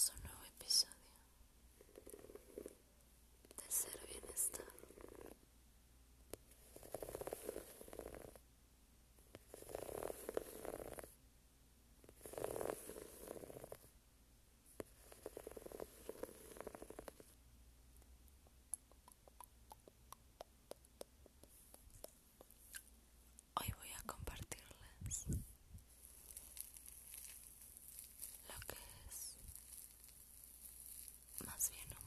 also know más bien, ¿no?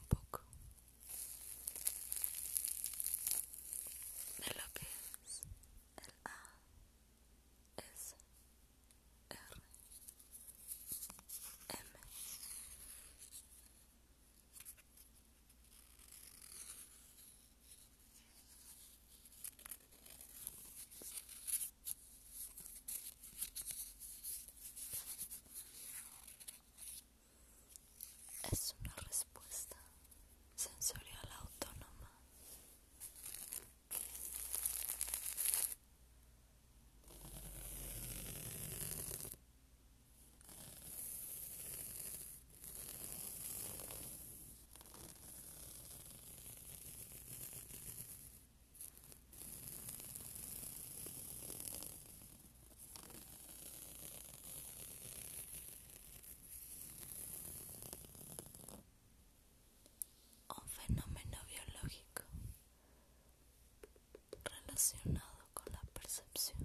Relacionado con la percepción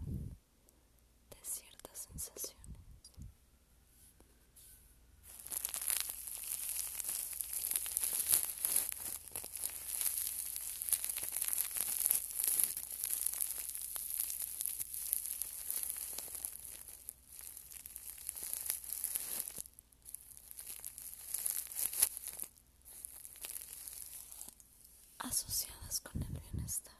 de ciertas sensaciones. asociadas con el bienestar.